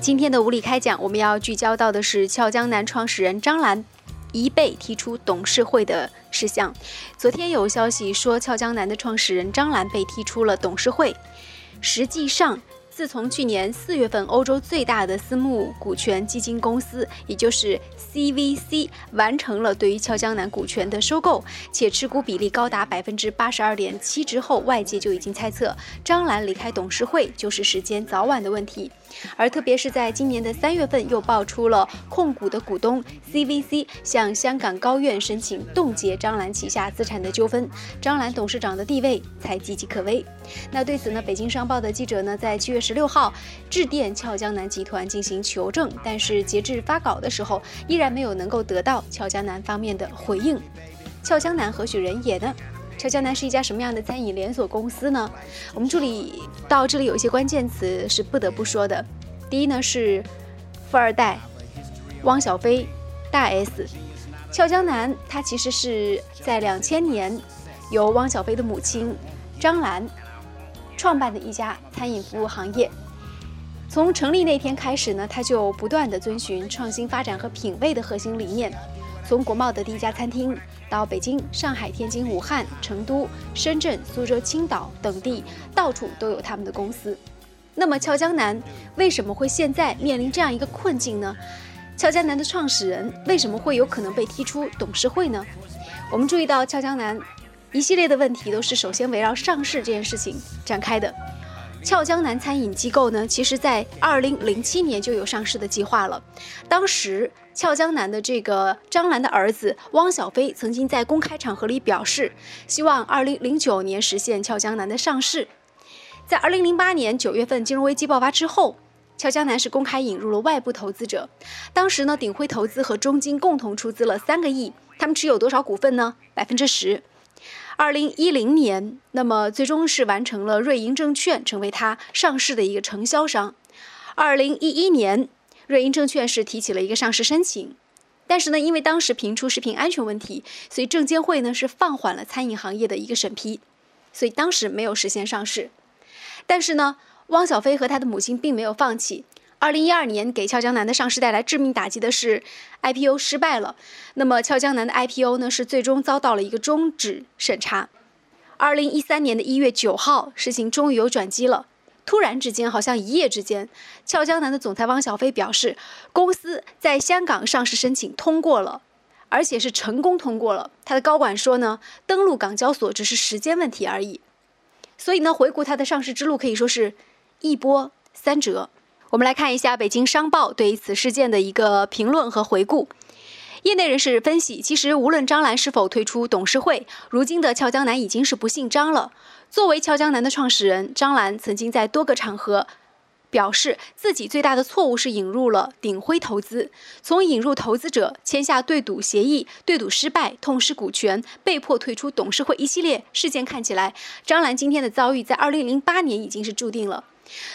今天的无理开讲，我们要聚焦到的是俏江南创始人张兰，一被踢出董事会的事项。昨天有消息说，俏江南的创始人张兰被踢出了董事会。实际上，自从去年四月份，欧洲最大的私募股权基金公司，也就是 CVC，完成了对于俏江南股权的收购，且持股比例高达百分之八十二点七之后，外界就已经猜测张兰离开董事会就是时间早晚的问题。而特别是在今年的三月份，又爆出了控股的股东 CVC 向香港高院申请冻结张兰旗下资产的纠纷，张兰董事长的地位才岌岌可危。那对此呢，北京商报的记者呢，在七月十十六号致电俏江南集团进行求证，但是截至发稿的时候，依然没有能够得到俏江南方面的回应。俏江南何许人也呢？俏江南是一家什么样的餐饮连锁公司呢？我们这里到这里有一些关键词是不得不说的。第一呢是富二代汪小菲，大 S。俏江南它其实是在两千年由汪小菲的母亲张兰创办的一家餐饮服务行业。从成立那天开始呢，他就不断的遵循创新发展和品味的核心理念。从国贸的第一家餐厅，到北京、上海、天津、武汉、成都、深圳、苏州、青岛等地，到处都有他们的公司。那么，俏江南为什么会现在面临这样一个困境呢？俏江南的创始人为什么会有可能被踢出董事会呢？我们注意到，俏江南一系列的问题都是首先围绕上市这件事情展开的。俏江南餐饮机构呢，其实在二零零七年就有上市的计划了。当时，俏江南的这个张兰的儿子汪小菲曾经在公开场合里表示，希望二零零九年实现俏江南的上市。在二零零八年九月份金融危机爆发之后，俏江南是公开引入了外部投资者。当时呢，鼎晖投资和中金共同出资了三个亿，他们持有多少股份呢？百分之十。二零一零年，那么最终是完成了瑞银证券成为它上市的一个承销商。二零一一年，瑞银证券是提起了一个上市申请，但是呢，因为当时频出食品安全问题，所以证监会呢是放缓了餐饮行业的一个审批，所以当时没有实现上市。但是呢，汪小菲和他的母亲并没有放弃。二零一二年给俏江南的上市带来致命打击的是 IPO 失败了。那么俏江南的 IPO 呢是最终遭到了一个终止审查。二零一三年的一月九号，事情终于有转机了。突然之间，好像一夜之间，俏江南的总裁汪小菲表示，公司在香港上市申请通过了，而且是成功通过了。他的高管说呢，登陆港交所只是时间问题而已。所以呢，回顾他的上市之路，可以说是一波三折。我们来看一下《北京商报》对此事件的一个评论和回顾。业内人士分析，其实无论张兰是否退出董事会，如今的俏江南已经是不姓张了。作为俏江南的创始人，张兰曾经在多个场合表示，自己最大的错误是引入了鼎晖投资。从引入投资者、签下对赌协议、对赌失败、痛失股权、被迫退出董事会一系列事件看起来，张兰今天的遭遇在2008年已经是注定了。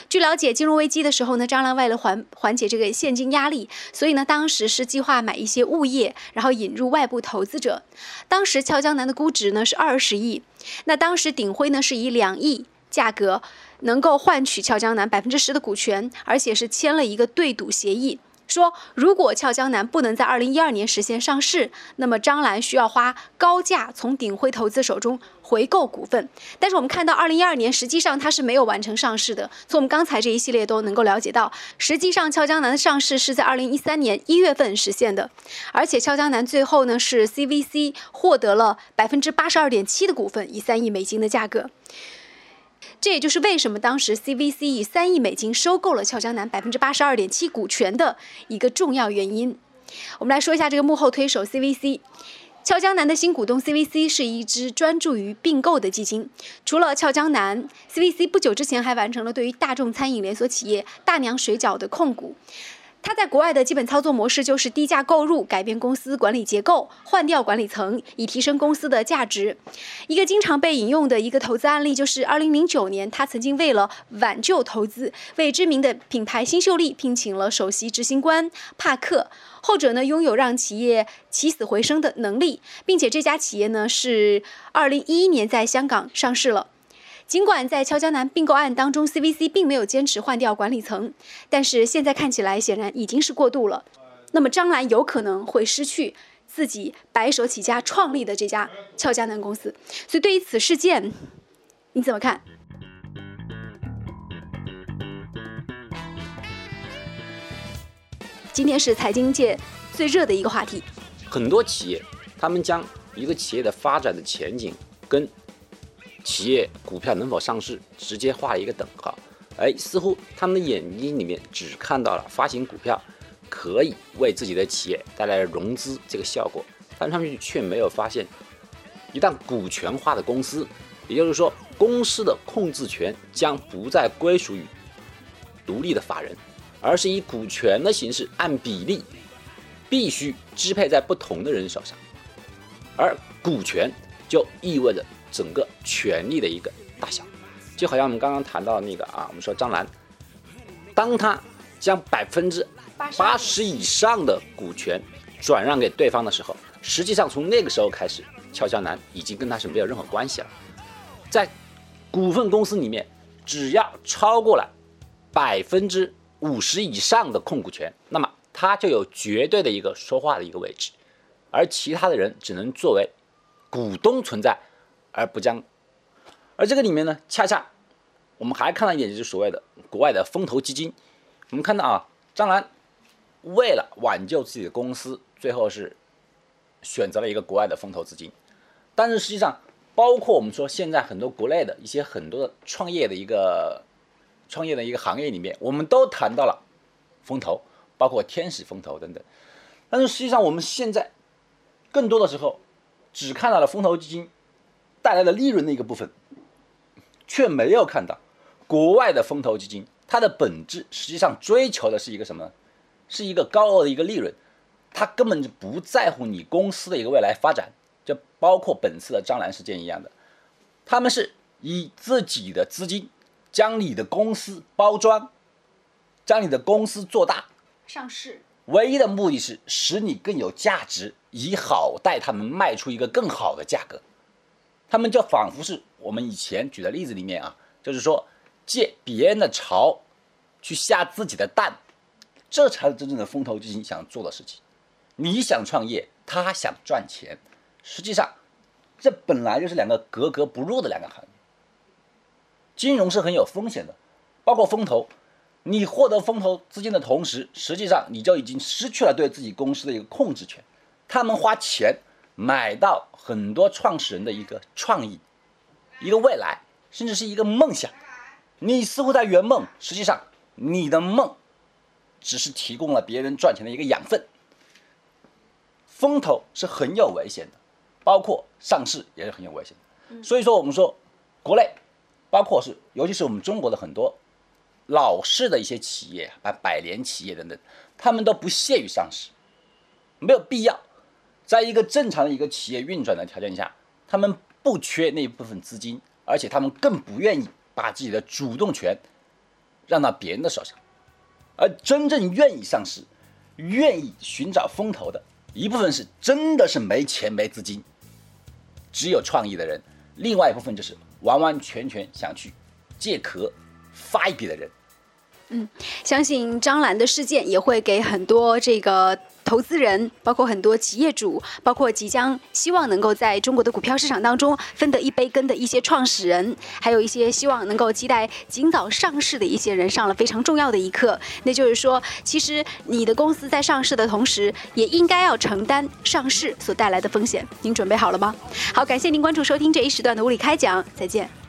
据了解，金融危机的时候呢，张兰为了缓缓解这个现金压力，所以呢，当时是计划买一些物业，然后引入外部投资者。当时俏江南的估值呢是二十亿，那当时鼎晖呢是以两亿价格能够换取俏江南百分之十的股权，而且是签了一个对赌协议。说，如果俏江南不能在二零一二年实现上市，那么张兰需要花高价从鼎晖投资手中回购股份。但是我们看到，二零一二年实际上它是没有完成上市的。从我们刚才这一系列都能够了解到，实际上俏江南的上市是在二零一三年一月份实现的，而且俏江南最后呢是 CVC 获得了百分之八十二点七的股份，以三亿美金的价格。这也就是为什么当时 CVC 以三亿美金收购了俏江南百分之八十二点七股权的一个重要原因。我们来说一下这个幕后推手 CVC。俏江南的新股东 CVC 是一支专注于并购的基金。除了俏江南，CVC 不久之前还完成了对于大众餐饮连锁企业大娘水饺的控股。他在国外的基本操作模式就是低价购入，改变公司管理结构，换掉管理层，以提升公司的价值。一个经常被引用的一个投资案例就是，二零零九年，他曾经为了挽救投资，为知名的品牌新秀丽聘请了首席执行官帕克。后者呢，拥有让企业起死回生的能力，并且这家企业呢是二零一一年在香港上市了。尽管在俏江南并购案当中，CVC 并没有坚持换掉管理层，但是现在看起来显然已经是过度了。那么张兰有可能会失去自己白手起家创立的这家俏江南公司。所以对于此事件，你怎么看？今天是财经界最热的一个话题。很多企业，他们将一个企业的发展的前景跟企业股票能否上市直接画了一个等号。哎，似乎他们的眼睛里面只看到了发行股票可以为自己的企业带来融资这个效果，但他们却没有发现，一旦股权化的公司，也就是说公司的控制权将不再归属于独立的法人，而是以股权的形式按比例必须支配在不同的人手上，而股权就意味着整个权力的一个大小。就好像我们刚刚谈到那个啊，我们说张兰，当他将百分之八十以上的股权转让给对方的时候，实际上从那个时候开始，俏江南已经跟他是没有任何关系了。在股份公司里面，只要超过了百分之五十以上的控股权，那么他就有绝对的一个说话的一个位置，而其他的人只能作为股东存在，而不将。而这个里面呢，恰恰我们还看到一点，就是所谓的国外的风投基金。我们看到啊，张兰为了挽救自己的公司，最后是选择了一个国外的风投资金。但是实际上，包括我们说现在很多国内的一些很多的创业的一个创业的一个行业里面，我们都谈到了风投，包括天使风投等等。但是实际上，我们现在更多的时候只看到了风投基金带来的利润的一个部分。却没有看到，国外的风投基金，它的本质实际上追求的是一个什么？是一个高额的一个利润，它根本就不在乎你公司的一个未来发展，就包括本次的张兰事件一样的，他们是以自己的资金将你的公司包装，将你的公司做大上市，唯一的目的是使你更有价值，以好带他们卖出一个更好的价格。他们就仿佛是我们以前举的例子里面啊，就是说借别人的巢去下自己的蛋，这才是真正的风投基金想做的事情。你想创业，他想赚钱，实际上这本来就是两个格格不入的两个行业。金融是很有风险的，包括风投，你获得风投资金的同时，实际上你就已经失去了对自己公司的一个控制权。他们花钱。买到很多创始人的一个创意，一个未来，甚至是一个梦想。你似乎在圆梦，实际上你的梦只是提供了别人赚钱的一个养分。风投是很有危险的，包括上市也是很有危险的。所以说，我们说国内，包括是尤其是我们中国的很多老式的一些企业，百百年企业等等，他们都不屑于上市，没有必要。在一个正常的一个企业运转的条件下，他们不缺那一部分资金，而且他们更不愿意把自己的主动权让到别人的手上。而真正愿意上市、愿意寻找风投的一部分是真的是没钱没资金，只有创意的人；另外一部分就是完完全全想去借壳发一笔的人。嗯，相信张兰的事件也会给很多这个。投资人，包括很多企业主，包括即将希望能够在中国的股票市场当中分得一杯羹的一些创始人，还有一些希望能够期待尽早上市的一些人，上了非常重要的一课。那就是说，其实你的公司在上市的同时，也应该要承担上市所带来的风险。您准备好了吗？好，感谢您关注收听这一时段的物理开讲，再见。